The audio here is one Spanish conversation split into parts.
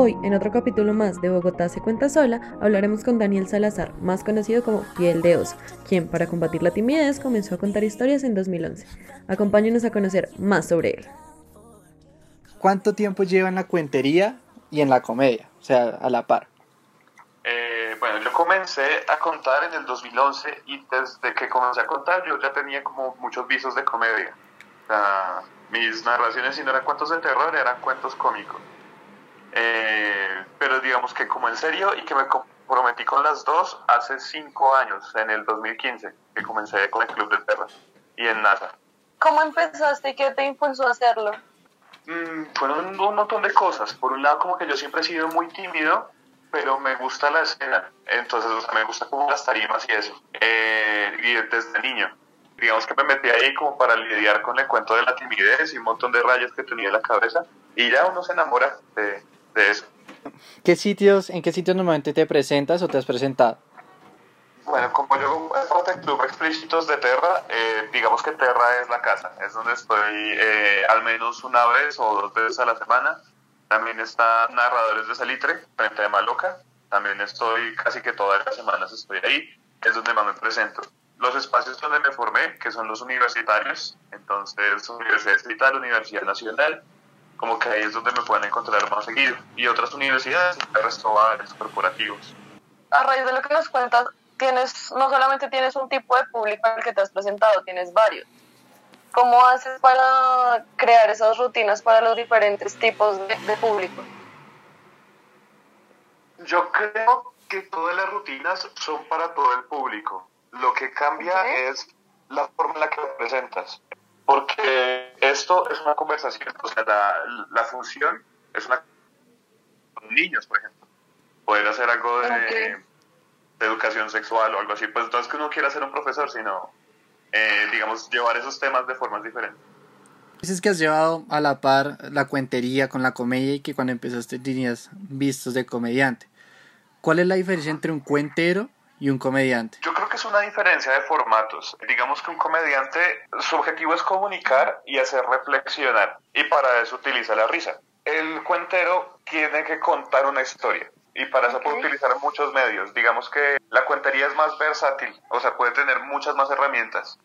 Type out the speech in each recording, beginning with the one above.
Hoy, en otro capítulo más de Bogotá se cuenta sola, hablaremos con Daniel Salazar, más conocido como Piel de Oso, quien, para combatir la timidez, comenzó a contar historias en 2011. Acompáñenos a conocer más sobre él. ¿Cuánto tiempo lleva en la cuentería y en la comedia? O sea, a la par. Eh, bueno, yo comencé a contar en el 2011 y desde que comencé a contar yo ya tenía como muchos visos de comedia. mis narraciones, si no eran cuentos de terror, eran cuentos cómicos. Eh, pero digamos que como en serio y que me comprometí con las dos hace cinco años, en el 2015, que comencé con el Club de Terra y en NASA. ¿Cómo empezaste y qué te impulsó a hacerlo? Mm, fueron un montón de cosas. Por un lado, como que yo siempre he sido muy tímido, pero me gusta la escena. Entonces, me gusta como las tarimas y eso. Eh, y desde niño. Digamos que me metí ahí como para lidiar con el cuento de la timidez y un montón de rayas que tenía en la cabeza. Y ya uno se enamora de, eso. ¿Qué sitios, ¿En qué sitios normalmente te presentas o te has presentado? Bueno, como yo parte del Club Explícitos de Terra, eh, digamos que Terra es la casa, es donde estoy eh, al menos una vez o dos veces a la semana. También está Narradores de Salitre, frente a Maloca. También estoy casi que todas las semanas estoy ahí, es donde más me presento. Los espacios donde me formé, que son los universitarios, entonces Universidad Estatal, Universidad Nacional, como que ahí es donde me pueden encontrar más seguido. Y otras universidades, el resto bares, corporativos. A raíz de lo que nos cuentas, tienes, no solamente tienes un tipo de público al que te has presentado, tienes varios. ¿Cómo haces para crear esas rutinas para los diferentes tipos de, público? Yo creo que todas las rutinas son para todo el público. Lo que cambia es la forma en la que lo presentas porque esto es una conversación, o sea, la, función es una con niños, por ejemplo. Poder hacer algo de, educación sexual o algo así, pues no es que uno quiera ser un profesor, sino, eh, digamos, llevar esos temas de formas diferentes. Dices que has llevado a la par la cuentería con la comedia y que cuando empezaste tenías vistos de comediante. ¿Cuál es la diferencia entre un cuentero y un comediante? Yo es una diferencia de formatos. Digamos que un comediante, su objetivo es comunicar y hacer reflexionar, y para eso utiliza la risa. El cuentero tiene que contar una historia. Y para eso puede utilizar muchos medios. Digamos que la cuentería es más versátil, o sea, puede tener muchas más herramientas.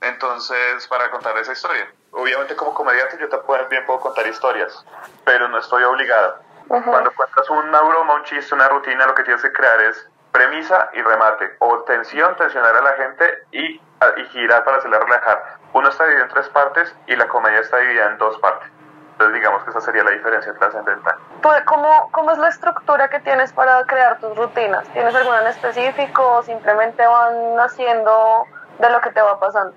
Entonces, para contar esa historia. Obviamente como comediante yo también puedo contar historias, pero no estoy obligado. Cuando cuentas una broma, un chiste, una rutina, lo que tienes que crear es premisa y remate, o tensión, tensionar a la gente y, y girar para hacerla relajar. Uno está dividido en tres partes y la comedia está dividida en dos partes. Entonces digamos que esa sería la diferencia trascendental. Pues, ¿Cómo, ¿Cómo es la estructura que tienes para crear tus rutinas? ¿Tienes alguna en específico o simplemente van haciendo de lo que te va pasando?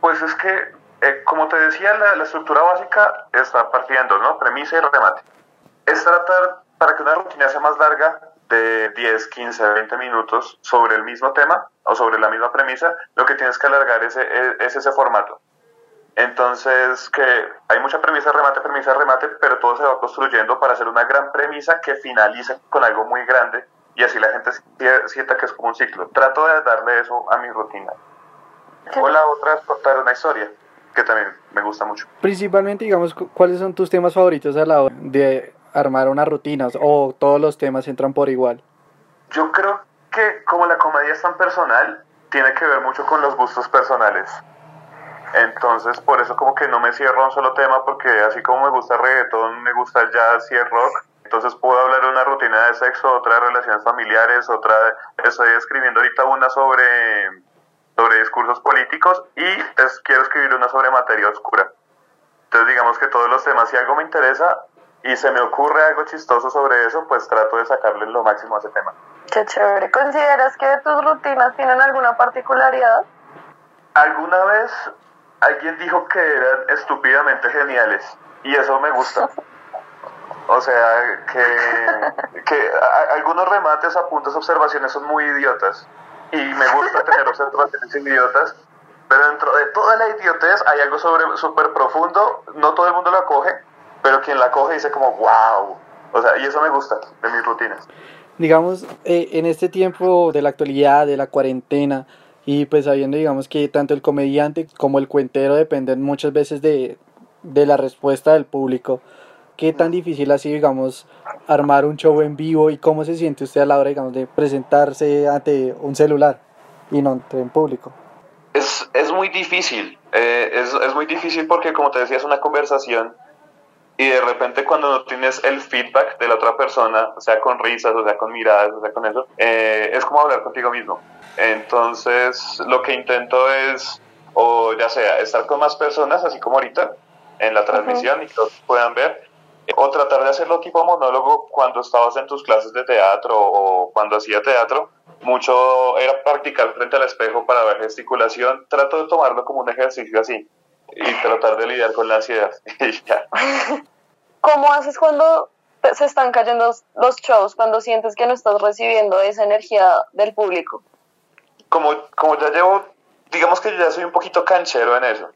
Pues es que, eh, como te decía, la, la, estructura básica está partiendo, ¿no? Premisa y remate. Es tratar, para que una rutina sea más larga, de 10, 15, 20 minutos sobre el mismo tema o sobre la misma premisa, lo que tienes que alargar es, es ese formato. Entonces, que hay mucha premisa, remate, premisa, remate, pero todo se va construyendo para hacer una gran premisa que finaliza con algo muy grande y así la gente sienta que es como un ciclo. Trato de darle eso a mi rutina. O la otra es contar una historia, que también me gusta mucho. Principalmente, digamos, ¿cuáles son tus temas favoritos a la hora de armar unas rutinas o todos los temas entran por igual? Yo creo que como la comedia es tan personal, tiene que ver mucho con los gustos personales. Entonces, por eso como que no me cierro un solo tema, porque así como me gusta el reggaetón, me gusta el jazz y el rock, entonces puedo hablar de una rutina de sexo, otra de relaciones familiares, otra, estoy escribiendo ahorita una sobre, sobre discursos políticos y quiero escribir una sobre materia oscura. Entonces digamos que todos los temas, si algo me interesa, y se me ocurre algo chistoso sobre eso, pues trato de sacarle lo máximo a ese tema. Qué chévere. ¿Consideras que tus rutinas tienen alguna particularidad? Alguna vez alguien dijo que eran estúpidamente geniales y eso me gusta. O sea, que, que algunos remates, apuntes, observaciones son muy idiotas y me gusta tener observaciones idiotas, pero dentro de toda la idiotez hay algo súper profundo, no todo el mundo lo acoge, pero quien la coge dice como, wow. O sea, y eso me gusta de mis rutinas. Digamos, eh, en este tiempo de la actualidad, de la cuarentena, y pues sabiendo, digamos, que tanto el comediante como el cuentero dependen muchas veces de, de la respuesta del público, ¿qué tan difícil ha sido, digamos, armar un show en vivo y cómo se siente usted a la hora, digamos, de presentarse ante un celular y no ante un público? Es, es muy difícil, eh, es, es muy difícil porque, como te decía, es una conversación y de repente cuando no tienes el feedback de la otra persona, o sea con risas, o sea con miradas, o sea con eso, eh, es como hablar contigo mismo. Entonces lo que intento es, o ya sea, estar con más personas, así como ahorita, en la transmisión y que todos puedan ver, o tratar de hacerlo tipo monólogo cuando estabas en tus clases de teatro o cuando hacía teatro. Mucho era practicar frente al espejo para ver gesticulación. Trato de tomarlo como un ejercicio así y tratar de lidiar con la ansiedad. ¿Cómo haces cuando se están cayendo los shows, cuando sientes que no estás recibiendo esa energía del público? Como, como ya llevo, digamos que ya soy un poquito canchero en eso.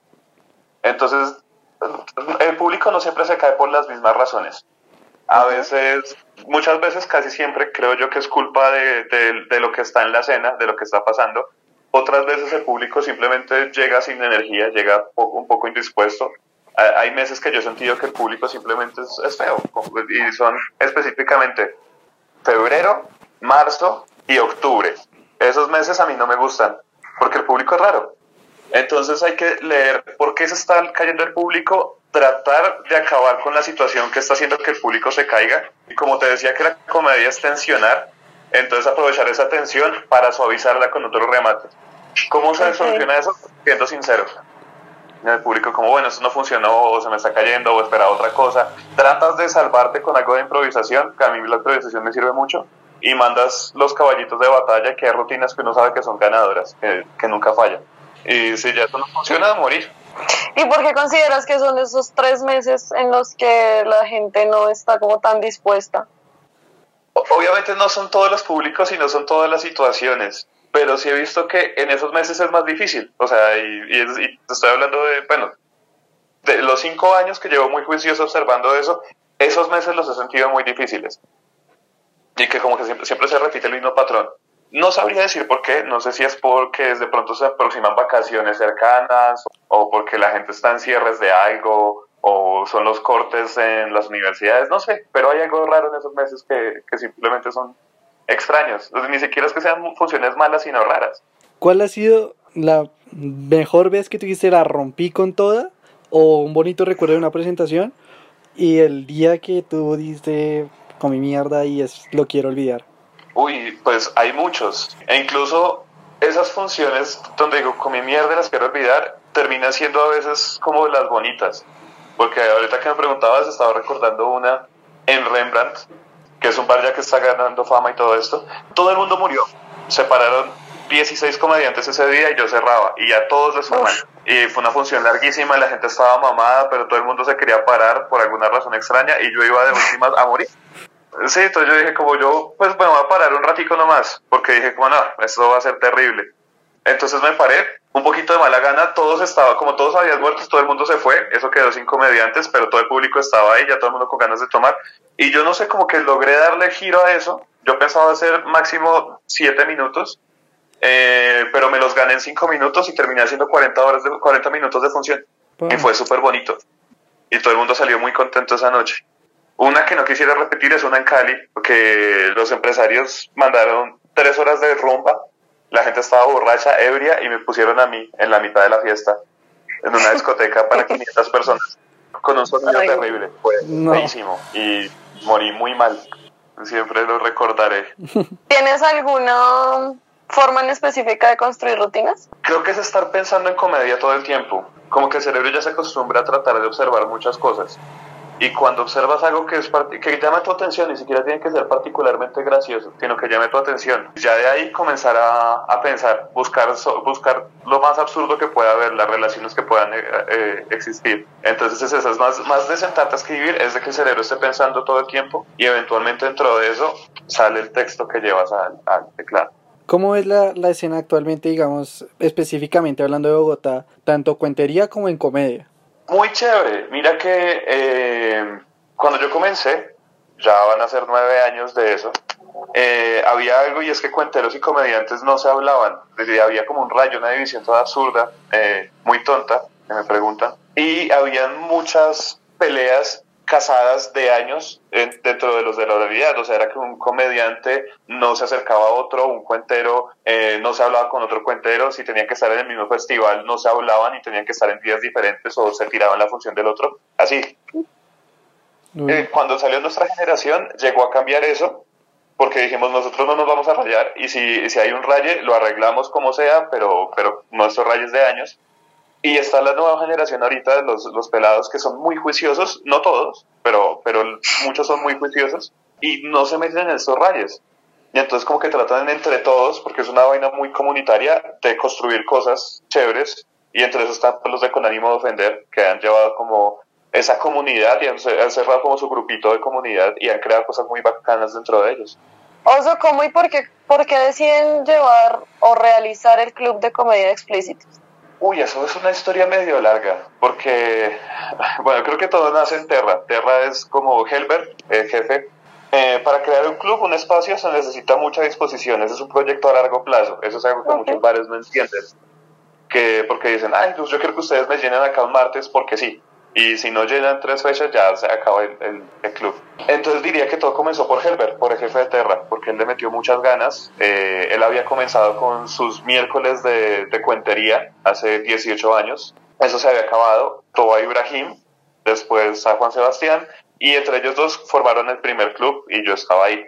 Entonces, el público no siempre se cae por las mismas razones. A veces, muchas veces, casi siempre creo yo que es culpa de, de, de lo que está en la escena, de lo que está pasando otras veces el público simplemente llega sin energía, llega un poco indispuesto. Hay meses que yo he sentido que el público simplemente es, feo y son específicamente febrero, marzo y octubre. Esos meses a mí no me gustan porque el público es raro. Entonces hay que leer por qué se está cayendo el público, tratar de acabar con la situación que está haciendo que el público se caiga. Y como te decía que la comedia es tensionar, entonces aprovechar esa tensión para suavizarla con otro remate. ¿Cómo se soluciona eso? Siendo sincero. En el público, como bueno, esto no funcionó, o se me está cayendo, o esperaba otra cosa. Tratas de salvarte con algo de improvisación, que a mí la improvisación me sirve mucho, y mandas los caballitos de batalla, que hay rutinas que uno sabe que son ganadoras, que, que nunca fallan. Y si ya eso no funciona, a morir. ¿Y por qué consideras que son esos tres meses en los que la gente no está como tan dispuesta? Obviamente no son todos los públicos y no son todas las situaciones, pero sí he visto que en esos meses es más difícil. O sea, y, estoy hablando de, bueno, de los cinco años que llevo muy juicioso observando eso, esos meses los he sentido muy difíciles. Y que como que siempre, siempre se repite el mismo patrón. No sabría decir por qué, no sé si es porque de pronto se aproximan vacaciones cercanas o porque la gente está en cierres de algo o son los cortes en las universidades, no sé, pero hay algo raro en esos meses que, que simplemente son extraños. ni siquiera es que sean funciones malas, sino raras. ¿Cuál ha sido la mejor vez que tuviste la rompí con toda? ¿O un bonito recuerdo de una presentación? Y el día que tú diste con mi mierda y es lo quiero olvidar. Uy, pues hay muchos. E incluso esas funciones donde digo con mi mierda las quiero olvidar, terminan siendo a veces como las bonitas. Porque ahorita que me preguntabas, estaba recordando una en Rembrandt, que es un bar ya que está ganando fama y todo esto, todo el mundo murió. Se pararon 16 comediantes ese día y yo cerraba y ya todos les fueron. Y fue una función larguísima, la gente estaba mamada, pero todo el mundo se quería parar por alguna razón extraña y yo iba de últimas a morir. Sí, entonces yo dije como yo, pues me voy a parar un ratico nomás, porque dije como no, esto va a ser terrible. Entonces me paré, un poquito de mala gana, todos estaban, como todos habían muerto, todo el mundo se fue, eso quedó sin comediantes, pero todo el público estaba ahí, ya todo el mundo con ganas de tomar. Y yo no sé, como que logré darle giro a eso. Yo pensaba hacer máximo 7 minutos, eh, pero me los gané en 5 minutos y terminé haciendo 40, horas de, 40 minutos de función. Y fue súper bonito. Y todo el mundo salió muy contento esa noche. Una que no quisiera repetir es una en Cali, porque los empresarios mandaron 3 horas de rumba la gente estaba borracha, ebria, y me pusieron a mí en la mitad de la fiesta, en una discoteca para 500 personas, con un sonido terrible. Fue buenísimo y morí muy mal. Siempre lo recordaré. ¿Tienes alguna forma en específica de construir rutinas? Creo que es estar pensando en comedia todo el tiempo. Como que el cerebro ya se acostumbra a tratar de observar muchas cosas. Y cuando observas algo que, es que llame tu atención, ni siquiera tiene que ser particularmente gracioso, sino que llame tu atención, ya de ahí comenzar a, a pensar, buscar, buscar lo más absurdo que pueda haber, las relaciones que puedan eh, eh, existir. Entonces es eso, es más, más de sentarte a escribir, es de que el cerebro esté pensando todo el tiempo y eventualmente dentro de eso sale el texto que llevas al, al teclado. ¿Cómo es la, la escena actualmente, digamos, específicamente hablando de Bogotá, tanto cuentería como en comedia? Muy chévere. Mira que eh, cuando yo comencé, ya van a ser nueve años de eso, eh, había algo y es que cuenteros y comediantes no se hablaban. Había como un rayo, una división toda absurda, eh, muy tonta, que me preguntan. Y habían muchas peleas casadas de años en- dentro de los de la realidad. O sea, era que un comediante no se acercaba a otro, un cuentero eh, no se hablaba con otro cuentero, si tenían que estar en el mismo festival no se hablaban y tenían que estar en días diferentes o se tiraban la función del otro. Así. Eh, cuando salió nuestra generación llegó a cambiar eso porque dijimos nosotros no nos vamos a rayar y si, si hay un raye lo arreglamos como sea, pero, pero nuestros rayes de años. Y está la nueva generación ahorita, los, los pelados que son muy juiciosos, no todos, pero, pero muchos son muy juiciosos y no se meten en estos rayes. Y entonces como que tratan entre todos, porque es una vaina muy comunitaria, de construir cosas chéveres. Y entre esos están los de Con ánimo de ofender, que han llevado como esa comunidad y han, han cerrado como su grupito de comunidad y han creado cosas muy bacanas dentro de ellos. Oso, ¿cómo y por qué, por qué deciden llevar o realizar el club de comedia explícitos? Uy, eso es una historia medio larga, porque, bueno, creo que todo nace en Terra. Terra es como Helbert, el jefe. Eh, para crear un club, un espacio, se necesita mucha disposición. Ese es un proyecto a largo plazo. Eso es algo que muchos bares no entienden. Que, porque dicen, ay, pues yo quiero que ustedes me llenen acá un martes porque sí. Y si no llenan tres fechas, ya se acaba el, el- el club. Entonces diría que todo comenzó por Helbert, por el jefe de Terra, porque él le metió muchas ganas. Eh, él había comenzado con sus miércoles de, de cuentería hace 18 años. Eso se había acabado. Todo a Ibrahim, después a Juan Sebastián, y entre ellos dos formaron el primer club y yo estaba ahí.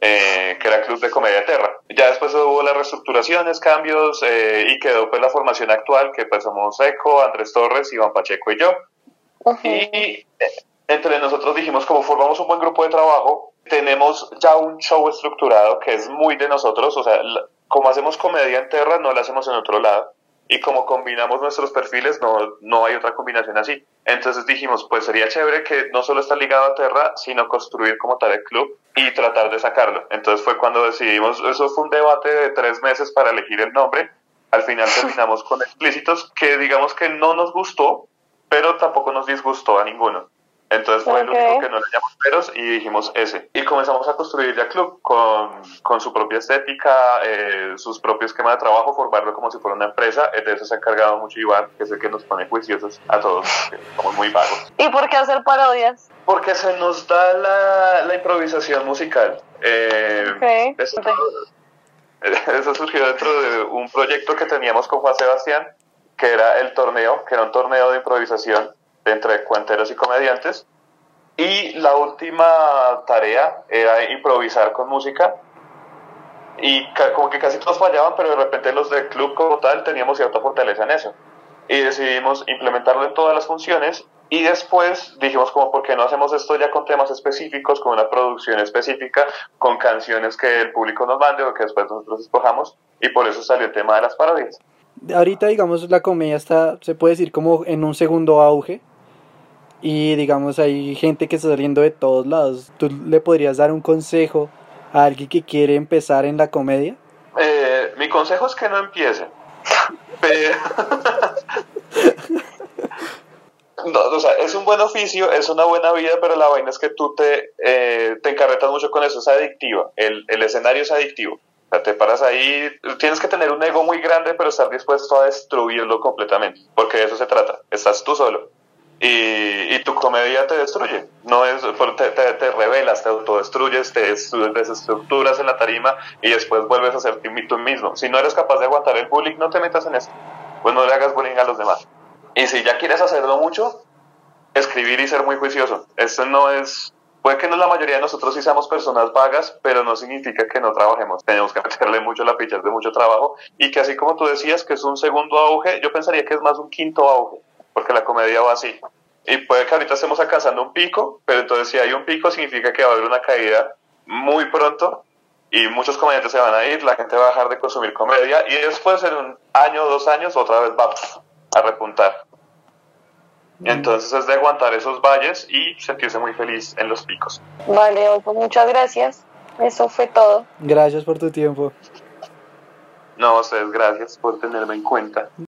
eh, que era Club de Comedia Terra. Ya después hubo las reestructuraciones, cambios y quedó pues la formación actual que pues somos Eco, Andrés Torres, Iván Pacheco y yo. Ujú. Y eh, entre nosotros dijimos, como formamos un buen grupo de trabajo, tenemos ya un show estructurado que es muy de nosotros, o sea, como hacemos comedia en Terra, no la hacemos en otro lado. Y como combinamos nuestros perfiles, no, no hay otra combinación así. Entonces dijimos, pues sería chévere que no solo está ligado a Terra, sino construir como tal el club y tratar de sacarlo. Entonces fue cuando decidimos, eso fue un debate de tres meses para elegir el nombre. Al final terminamos con explícitos, que digamos que no nos gustó, pero tampoco nos disgustó a ninguno. Entonces fue el Ok. único que no le llamamos peros y dijimos ese. Y comenzamos a construir ya club con, con su propia estética, eh, sus propios esquema de trabajo, formarlo como si fuera una empresa. De eso se ha encargado mucho Iván, que es el que nos pone juiciosos a todos, que somos muy vagos. ¿Y por qué hacer parodias? Porque se nos da la, la improvisación musical. Eh, Ok. eso, eso surgió dentro de un proyecto que teníamos con Juan Sebastián, que era el torneo, que era un torneo de improvisación entre cuenteros y comediantes. Y la última tarea era improvisar con música. Y como que casi todos fallaban, pero de repente los del club como tal teníamos cierta fortaleza en eso. Y decidimos implementarlo en todas las funciones. Y después dijimos como, ¿por qué no hacemos esto ya con temas específicos, con una producción específica, con canciones que el público nos mande o que después nosotros escojamos? Y por eso salió el tema de las parodias. Ahorita, digamos, la comedia está, se puede decir, como en un segundo auge. Y, digamos, hay gente que está saliendo de todos lados. ¿Tú le podrías dar un consejo a alguien que quiere empezar en la comedia? Eh, mi consejo es que no empiece. Pero... Es un buen oficio, es una buena vida, pero la vaina es que tú te, eh, te encarretas mucho con eso, es adictiva. El, el escenario es adictivo. Te paras ahí, tienes que tener un ego muy grande, pero estar dispuesto a destruirlo completamente, porque de eso se trata. Estás tú solo. Y, y tu comedia te destruye, no es, te, te, te revelas, te autodestruyes, te des- desestructuras en la tarima y después vuelves a ser tú mismo. Si no eres capaz de aguantar el bullying, no te metas en eso, pues no le hagas bullying a los demás. Y si ya quieres hacerlo mucho, escribir y ser muy juicioso. Esto no es, puede que no la mayoría de nosotros sí seamos personas vagas, pero no significa que no trabajemos. Tenemos que meterle mucho la picha, es de mucho trabajo. Y que así como tú decías que es un segundo auge, yo pensaría que es más un quinto auge, porque la comedia va así. Y puede que ahorita estemos alcanzando un pico, pero entonces si hay un pico significa que va a haber una caída muy pronto y muchos comediantes se van a ir, la gente va a dejar de consumir comedia y después en un año o dos años otra vez va a repuntar. Entonces es de aguantar esos valles y sentirse muy feliz en los picos. Vale, Oso, muchas gracias. Eso fue todo. Gracias por tu tiempo. No, a ustedes gracias por tenerme en cuenta.